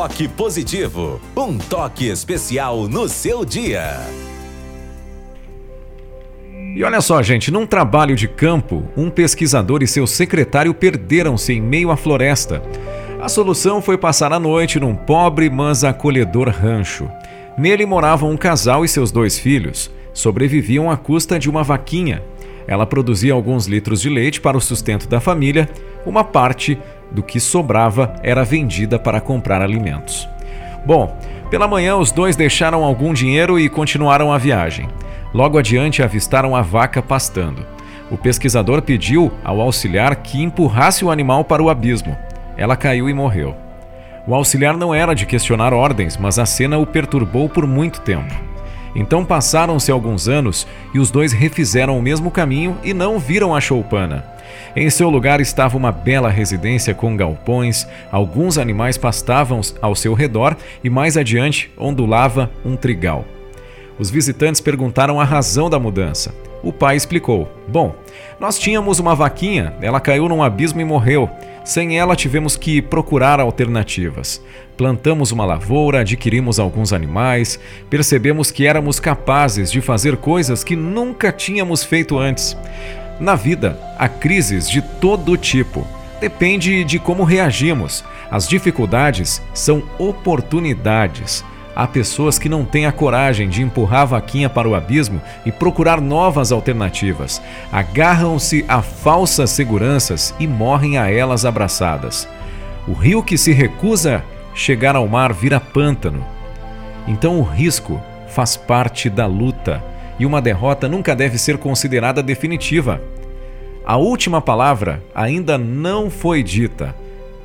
Toque positivo, um toque especial no seu dia. E olha só, gente, num trabalho de campo, um pesquisador e seu secretário perderam-se em meio à floresta. A solução foi passar a noite num pobre, mas acolhedor rancho. Nele moravam um casal e seus dois filhos. Sobreviviam à custa de uma vaquinha. Ela produzia alguns litros de leite para o sustento da família, uma parte do que sobrava era vendida para comprar alimentos. Bom, pela manhã os dois deixaram algum dinheiro e continuaram a viagem. Logo adiante avistaram a vaca pastando. O pesquisador pediu ao auxiliar que empurrasse o animal para o abismo. Ela caiu e morreu. O auxiliar não era de questionar ordens, mas a cena o perturbou por muito tempo. Então passaram-se alguns anos e os dois refizeram o mesmo caminho e não viram a choupana. Em seu lugar estava uma bela residência com galpões, alguns animais pastavam ao seu redor e mais adiante ondulava um trigal. Os visitantes perguntaram a razão da mudança. O pai explicou: Bom, nós tínhamos uma vaquinha, ela caiu num abismo e morreu. Sem ela, tivemos que procurar alternativas. Plantamos uma lavoura, adquirimos alguns animais, percebemos que éramos capazes de fazer coisas que nunca tínhamos feito antes. Na vida, há crises de todo tipo. Depende de como reagimos. As dificuldades são oportunidades. Há pessoas que não têm a coragem de empurrar a vaquinha para o abismo e procurar novas alternativas. Agarram-se a falsas seguranças e morrem a elas abraçadas. O rio que se recusa chegar ao mar vira pântano. Então o risco faz parte da luta e uma derrota nunca deve ser considerada definitiva. A última palavra ainda não foi dita.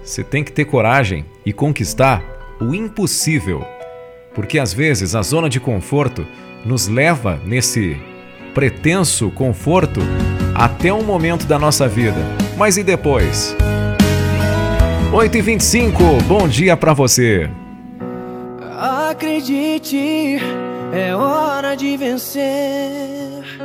Você tem que ter coragem e conquistar o impossível. Porque às vezes a zona de conforto nos leva nesse pretenso conforto até um momento da nossa vida. Mas e depois? 8h25, bom dia para você. Acredite, é hora de vencer.